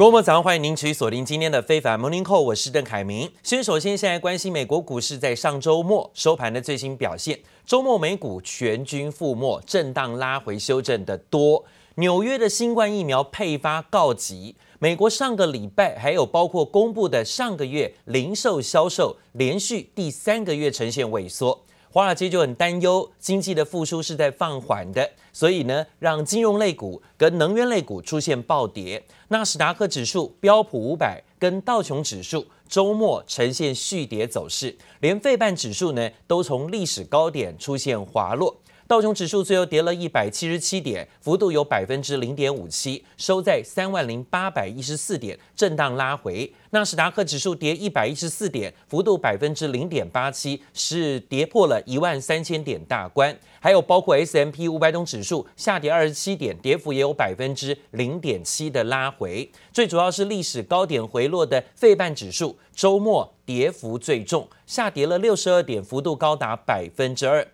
各位早上欢迎您持续锁定今天的非凡 Morning Call，我是邓凯明。先首先现在关心美国股市在上周末收盘的最新表现，周末美股全军覆没，震荡拉回修正的多。纽约的新冠疫苗配发告急，美国上个礼拜还有包括公布的上个月零售销售连续第三个月呈现萎缩。华尔街就很担忧经济的复苏是在放缓的，所以呢，让金融类股跟能源类股出现暴跌。纳斯达克指数、标普五百跟道琼指数周末呈现续跌走势，连费半指数呢都从历史高点出现滑落。道琼指数最后跌了一百七十七点，幅度有百分之零点五七，收在三万零八百一十四点，震荡拉回。纳斯达克指数跌一百一十四点，幅度百分之零点八七，是跌破了一万三千点大关。还有包括 S M P 五百种指数下跌二十七点，跌幅也有百分之零点七的拉回。最主要是历史高点回落的费半指数，周末跌幅最重，下跌了六十二点，幅度高达百分之二。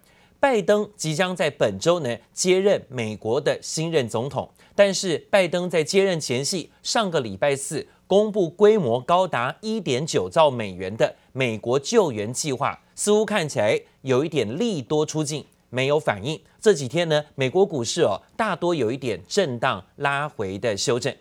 拜登即将在本周呢接任美国的新任总统，但是拜登在接任前夕，上个礼拜四公布规模高达一点九兆美元的美国救援计划，似乎看起来有一点利多出尽，没有反应。这几天呢，美国股市哦大多有一点震荡拉回的修正。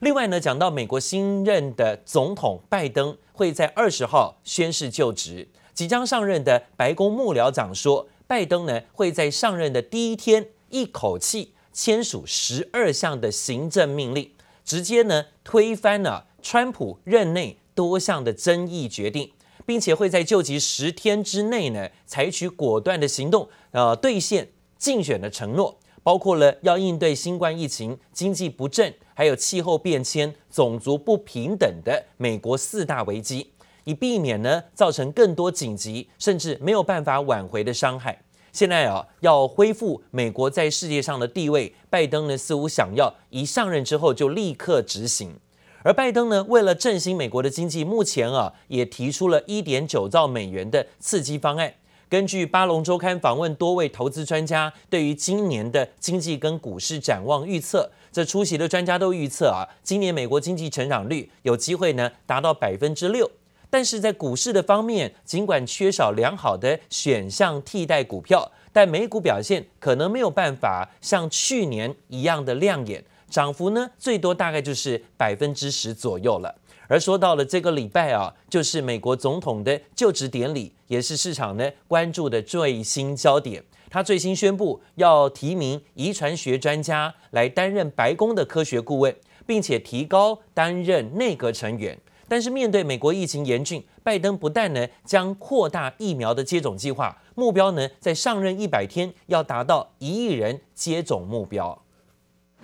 另外呢，讲到美国新任的总统拜登会在二十号宣誓就职，即将上任的白宫幕僚长说。拜登呢会在上任的第一天一口气签署十二项的行政命令，直接呢推翻了川普任内多项的争议决定，并且会在就职十天之内呢采取果断的行动，呃兑现竞选的承诺，包括了要应对新冠疫情、经济不振，还有气候变迁、种族不平等的美国四大危机。以避免呢造成更多紧急甚至没有办法挽回的伤害。现在啊，要恢复美国在世界上的地位，拜登呢似乎想要一上任之后就立刻执行。而拜登呢，为了振兴美国的经济，目前啊也提出了一点九兆美元的刺激方案。根据巴龙周刊访问多位投资专家，对于今年的经济跟股市展望预测，这出席的专家都预测啊，今年美国经济成长率有机会呢达到百分之六。但是在股市的方面，尽管缺少良好的选项替代股票，但美股表现可能没有办法像去年一样的亮眼，涨幅呢最多大概就是百分之十左右了。而说到了这个礼拜啊，就是美国总统的就职典礼，也是市场呢关注的最新焦点。他最新宣布要提名遗传学专家来担任白宫的科学顾问，并且提高担任内阁成员。但是面对美国疫情严峻，拜登不但呢将扩大疫苗的接种计划，目标呢在上任一百天要达到一亿人接种目标。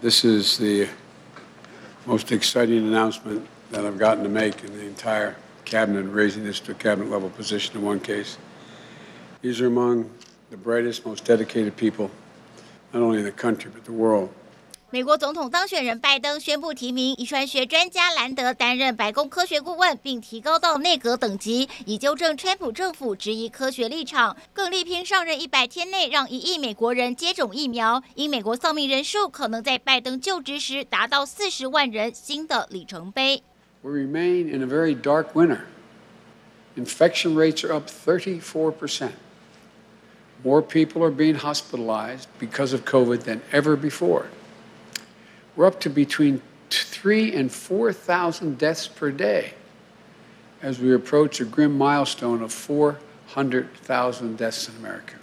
This is the most exciting announcement that I've gotten to make in the entire cabinet, raising this to a cabinet level position in one case. These are among the brightest, most dedicated people, not only in the country but the world. 美国总统当选人拜登宣布提名遗传学专家兰德担任白宫科学顾问，并提高到内阁等级，以纠正川普政府质疑科学立场，更力拼上任一百天内让一亿美国人接种疫苗。因美国丧命人数可能在拜登就职时达到四十万人，新的里程碑。We remain in a very dark winter. Infection rates are up 34%. More people are being hospitalized because of COVID than ever before. We're up to between three and 4,000 deaths per day as we approach a grim milestone of 400,000 deaths in America.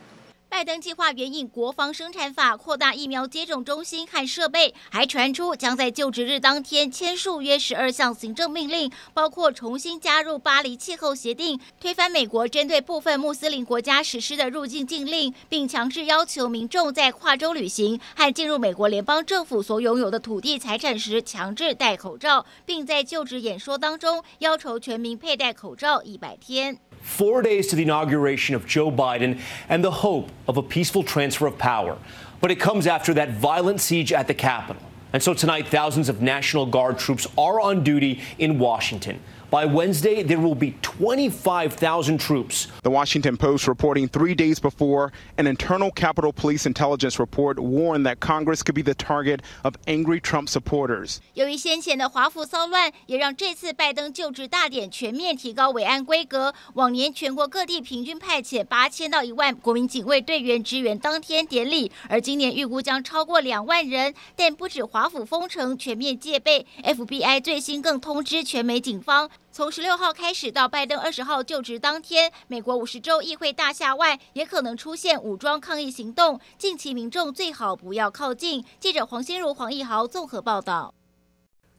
拜登计划援引国防生产法扩大疫苗接种中心和设备，还传出将在就职日当天签署约十二项行政命令，包括重新加入巴黎气候协定、推翻美国针对部分穆斯林国家实施的入境禁令，并强制要求民众在跨州旅行和进入美国联邦政府所拥有的土地财产时强制戴口罩，并在就职演说当中要求全民佩戴口罩一百天。Four days to the inauguration of Joe Biden and the hope of a peaceful transfer of power. But it comes after that violent siege at the Capitol. And so tonight, thousands of National Guard troops are on duty in Washington. By Wednesday, there will be 25,000 troops. The Washington Post reporting three days before an internal Capitol Police intelligence report warned that Congress could be the target of angry Trump supporters. 由于先前的华府骚乱，也让这次拜登就职大典全面提高维安规格。往年全国各地平均派遣八千到一万国民警卫队员支援当天典礼，而今年预估将超过两万人。但不止华府封城，全面戒备，FBI 最新更通知全美警方。 从十六号开始到拜登二十号就职当天，美国五十州议会大厦外也可能出现武装抗议行动，近期民众最好不要靠近。记者黄心如、黄义豪综合报道。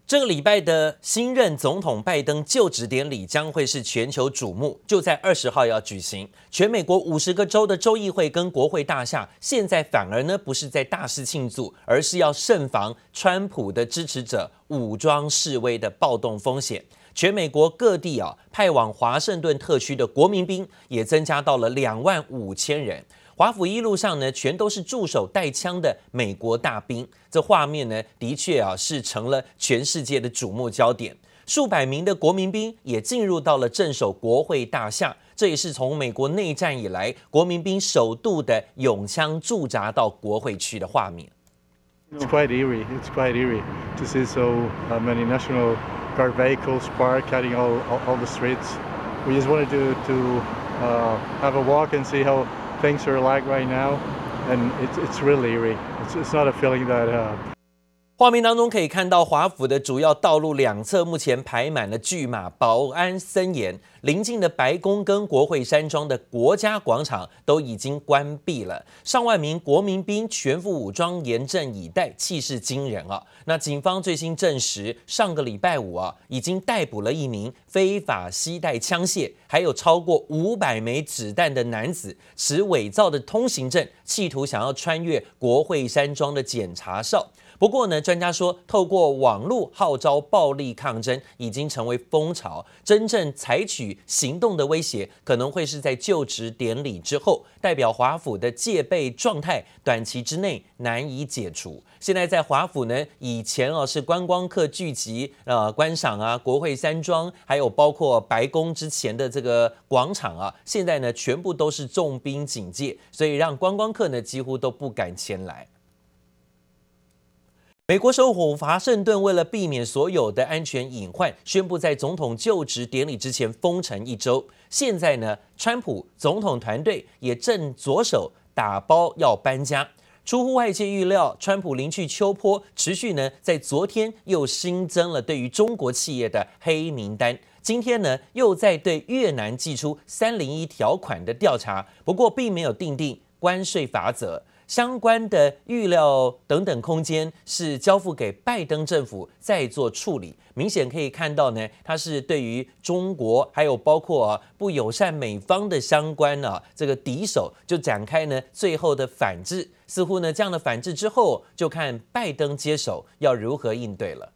这个礼拜的新任总统拜登就职典礼将会是全球瞩目，就在二十号要举行。全美国五十个州的州议会跟国会大厦，现在反而呢不是在大肆庆祝，而是要慎防川普的支持者武装示威的暴动风险。全美国各地啊，派往华盛顿特区的国民兵也增加到了两万五千人。华府一路上呢，全都是驻守带枪的美国大兵。这画面呢，的确啊，是成了全世界的瞩目焦点。数百名的国民兵也进入到了镇守国会大厦，这也是从美国内战以来国民兵首度的拥枪驻扎到国会区的画面。It's quite eerie. It's quite eerie to see so many National Guard vehicles parked, cutting all all the streets. We just wanted to to uh, have a walk and see how. Things are like right now, and it's it's really eerie. It's it's not a feeling that. Uh, 画面当中可以看到，华府的主要道路两侧目前排满了巨马，保安森严。临近的白宫跟国会山庄的国家广场都已经关闭了，上万名国民兵全副武装严阵以待，气势惊人啊！那警方最新证实，上个礼拜五啊，已经逮捕了一名非法携带枪械，还有超过五百枚子弹的男子，持伪造的通行证，企图想要穿越国会山庄的检查哨。不过呢，专家说，透过网络号召暴力抗争已经成为风潮，真正采取行动的威胁可能会是在就职典礼之后，代表华府的戒备状态短期之内难以解除。现在在华府呢，以前哦是观光客聚集呃观赏啊，国会山庄，还有包括白宫之前的这个广场啊，现在呢全部都是重兵警戒，所以让观光客呢几乎都不敢前来。美国首府华盛顿为了避免所有的安全隐患，宣布在总统就职典礼之前封城一周。现在呢，川普总统团队也正着手打包要搬家。出乎外界预料，川普临去秋坡，持续呢在昨天又新增了对于中国企业的黑名单。今天呢又在对越南祭出三零一条款的调查，不过并没有定定关税法则。相关的预料等等空间是交付给拜登政府再做处理。明显可以看到呢，它是对于中国还有包括啊不友善美方的相关啊这个敌手就展开呢最后的反制。似乎呢这样的反制之后，就看拜登接手要如何应对了。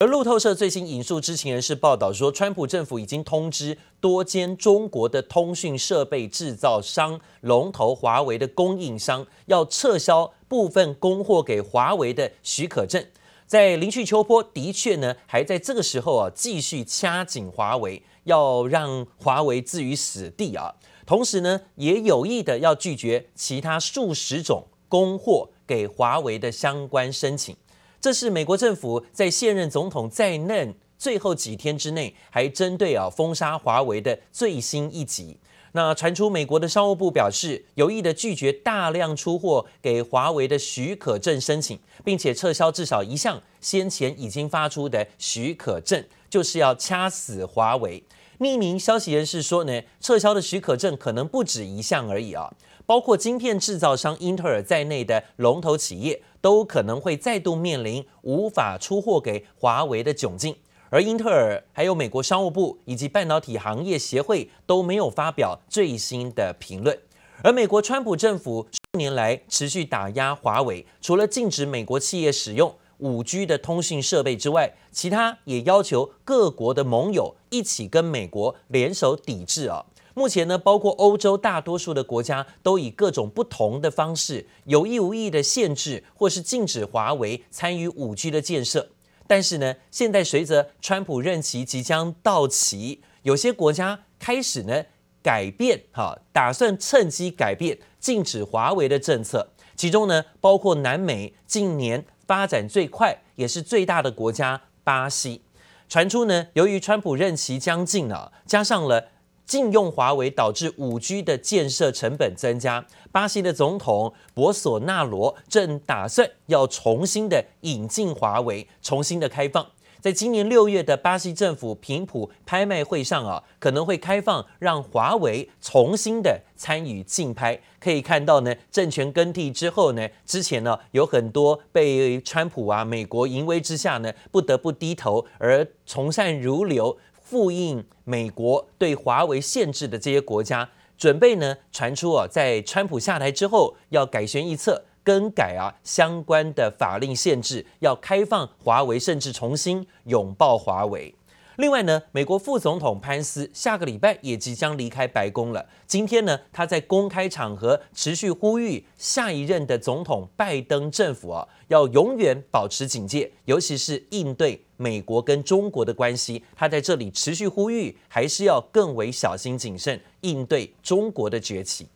而路透社最新引述知情人士报道说，川普政府已经通知多间中国的通讯设备制造商龙头华为的供应商，要撤销部分供货给华为的许可证。在临去秋波的确呢，还在这个时候啊，继续掐紧华为，要让华为置于死地啊。同时呢，也有意的要拒绝其他数十种供货给华为的相关申请。这是美国政府在现任总统在任最后几天之内，还针对啊封杀华为的最新一集。那传出美国的商务部表示，有意的拒绝大量出货给华为的许可证申请，并且撤销至少一项先前已经发出的许可证，就是要掐死华为。匿名消息人士说呢，撤销的许可证可能不止一项而已啊，包括晶片制造商英特尔在内的龙头企业。都可能会再度面临无法出货给华为的窘境，而英特尔、还有美国商务部以及半导体行业协会都没有发表最新的评论。而美国川普政府数年来持续打压华为，除了禁止美国企业使用五 G 的通讯设备之外，其他也要求各国的盟友一起跟美国联手抵制啊。目前呢，包括欧洲大多数的国家都以各种不同的方式，有意无意的限制或是禁止华为参与五 G 的建设。但是呢，现在随着川普任期即将到期，有些国家开始呢改变，哈，打算趁机改变禁止华为的政策。其中呢，包括南美近年发展最快也是最大的国家巴西。传出呢，由于川普任期将近了，加上了。禁用华为导致五 G 的建设成本增加。巴西的总统博索纳罗正打算要重新的引进华为，重新的开放。在今年六月的巴西政府频谱拍卖会上啊，可能会开放让华为重新的参与竞拍。可以看到呢，政权更替之后呢，之前呢有很多被川普啊美国淫威之下呢不得不低头而从善如流。复印美国对华为限制的这些国家，准备呢传出啊，在川普下台之后要改弦易辙，更改啊相关的法令限制，要开放华为，甚至重新拥抱华为。另外呢，美国副总统潘斯下个礼拜也即将离开白宫了。今天呢，他在公开场合持续呼吁下一任的总统拜登政府啊，要永远保持警戒，尤其是应对美国跟中国的关系。他在这里持续呼吁，还是要更为小心谨慎应对中国的崛起。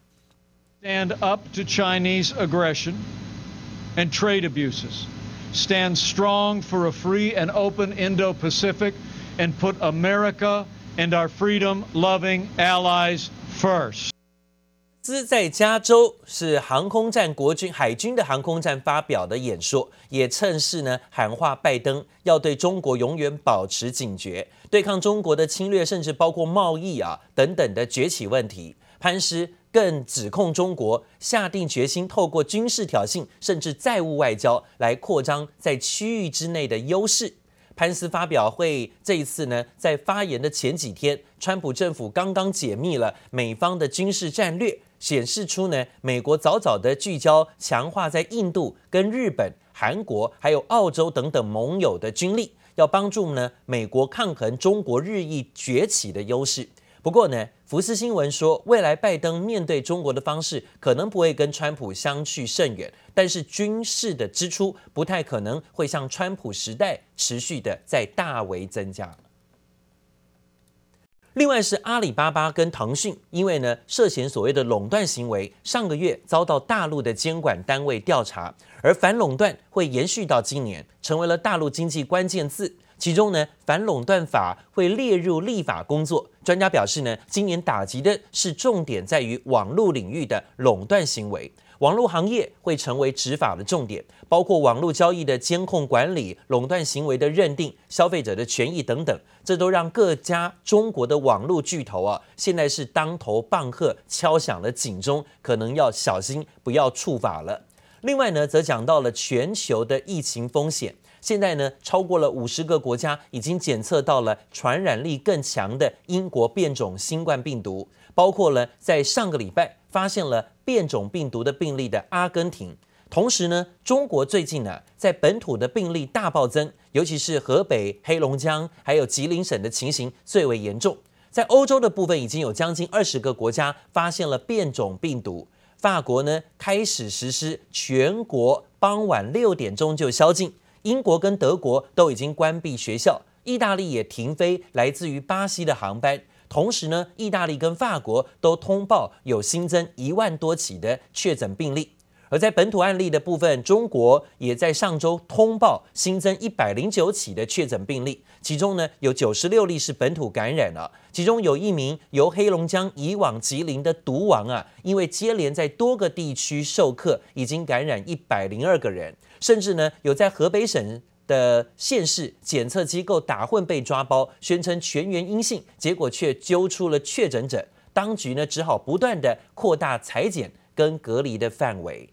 Stand up to Chinese aggression and trade abuses. Stand strong for a free and open Indo-Pacific. And put America and our freedom-loving allies first. 兹在加州是航空战国军海军的航空战发表的演说，也趁势呢喊话拜登要对中国永远保持警觉，对抗中国的侵略，甚至包括贸易啊等等的崛起问题。潘斯更指控中国下定决心透过军事挑衅，甚至债务外交来扩张在区域之内的优势。潘斯发表会这一次呢，在发言的前几天，川普政府刚刚解密了美方的军事战略，显示出呢，美国早早的聚焦强化在印度、跟日本、韩国还有澳洲等等盟友的军力，要帮助呢美国抗衡中国日益崛起的优势。不过呢，福斯新闻说，未来拜登面对中国的方式可能不会跟川普相去甚远，但是军事的支出不太可能会像川普时代持续的在大为增加。另外是阿里巴巴跟腾讯，因为呢涉嫌所谓的垄断行为，上个月遭到大陆的监管单位调查，而反垄断会延续到今年，成为了大陆经济关键字。其中呢，反垄断法会列入立法工作。专家表示呢，今年打击的是重点在于网络领域的垄断行为，网络行业会成为执法的重点，包括网络交易的监控管理、垄断行为的认定、消费者的权益等等。这都让各家中国的网络巨头啊，现在是当头棒喝，敲响了警钟，可能要小心，不要触法了。另外呢，则讲到了全球的疫情风险。现在呢，超过了五十个国家已经检测到了传染力更强的英国变种新冠病毒，包括了在上个礼拜发现了变种病毒的病例的阿根廷。同时呢，中国最近呢，在本土的病例大暴增，尤其是河北、黑龙江还有吉林省的情形最为严重。在欧洲的部分，已经有将近二十个国家发现了变种病毒。法国呢，开始实施全国傍晚六点钟就宵禁。英国跟德国都已经关闭学校，意大利也停飞来自于巴西的航班。同时呢，意大利跟法国都通报有新增一万多起的确诊病例。而在本土案例的部分，中国也在上周通报新增一百零九起的确诊病例，其中呢有九十六例是本土感染了，其中有一名由黑龙江移往吉林的毒王啊，因为接连在多个地区授课，已经感染一百零二个人。甚至呢，有在河北省的县市检测机构打混被抓包，宣称全员阴性，结果却揪出了确诊者。当局呢，只好不断的扩大裁剪跟隔离的范围。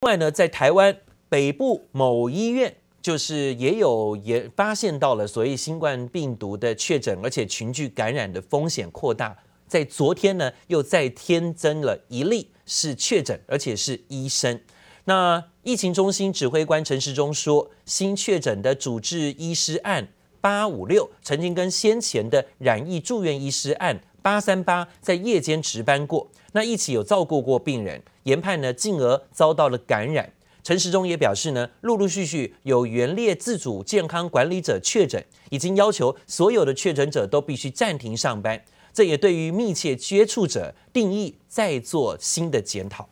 另外呢，在台湾北部某医院，就是也有也发现到了所谓新冠病毒的确诊，而且群聚感染的风险扩大。在昨天呢，又再添增了一例是确诊，而且是医生。那疫情中心指挥官陈时中说，新确诊的主治医师案八五六，曾经跟先前的染疫住院医师案八三八在夜间值班过，那一起有照顾过病人，研判呢，进而遭到了感染。陈时中也表示呢，陆陆续续有原列自主健康管理者确诊，已经要求所有的确诊者都必须暂停上班。这也对于密切接触者定义再做新的检讨。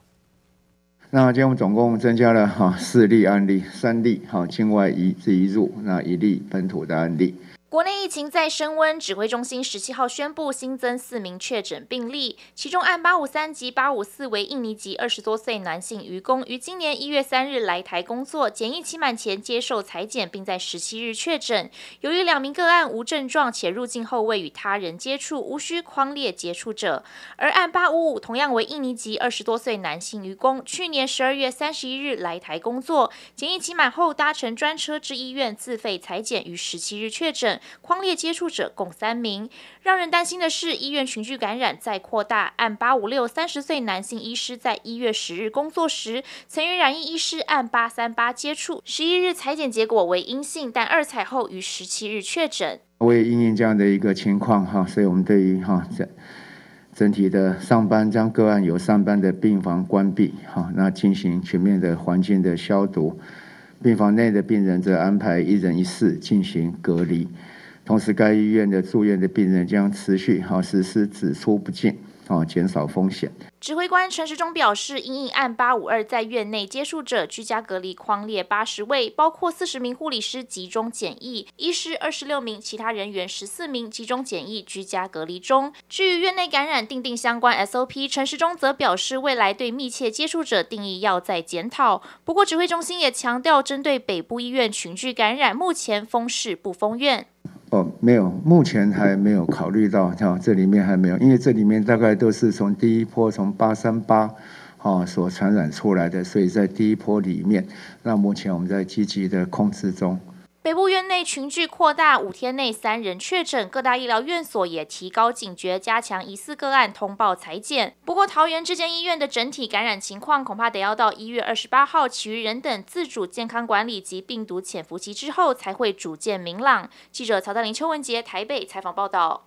那今天我们总共增加了哈四例案例，三例哈境外移移入，那一例本土的案例。国内疫情再升温，指挥中心十七号宣布新增四名确诊病例，其中案八五三及八五四为印尼籍二十多岁男性渔工，于今年一月三日来台工作，检疫期满前接受裁检，并在十七日确诊。由于两名个案无症状且入境后未与他人接触，无需匡列接触者。而案八五五同样为印尼籍二十多岁男性渔工，去年十二月三十一日来台工作，检疫期满后搭乘专车至医院自费裁检，于十七日确诊。匡列接触者共三名，让人担心的是医院群聚感染再扩大。按八五六三十岁男性医师在一月十日工作时，曾与染疫医师按八三八接触，十一日采检结果为阴性，但二采后于十七日确诊。为因应这样的一个情况哈，所以我们对于哈整整体的上班将个案有上班的病房关闭哈，那进行全面的环境的消毒，病房内的病人则安排一人一室进行隔离。同时，该医院的住院的病人将持续哈实施只出不进，啊减少风险。指挥官陈时中表示，因应案八五二在院内接触者居家隔离框列八十位，包括四十名护理师集中检疫，医师二十六名，其他人员十四名集中检疫居家隔离中。至于院内感染订定相关 SOP，陈时中则表示，未来对密切接触者定义要再检讨。不过，指挥中心也强调，针对北部医院群聚感染，目前封市不封院。哦，没有，目前还没有考虑到，像，这里面还没有，因为这里面大概都是从第一波从八三八，所传染出来的，所以在第一波里面，那目前我们在积极的控制中。北部院内群聚扩大，五天内三人确诊，各大医疗院所也提高警觉，加强疑似个案通报裁检。不过，桃园这间医院的整体感染情况，恐怕得要到一月二十八号，其余人等自主健康管理及病毒潜伏期之后，才会逐渐明朗。记者曹大林、邱文杰台北采访报道。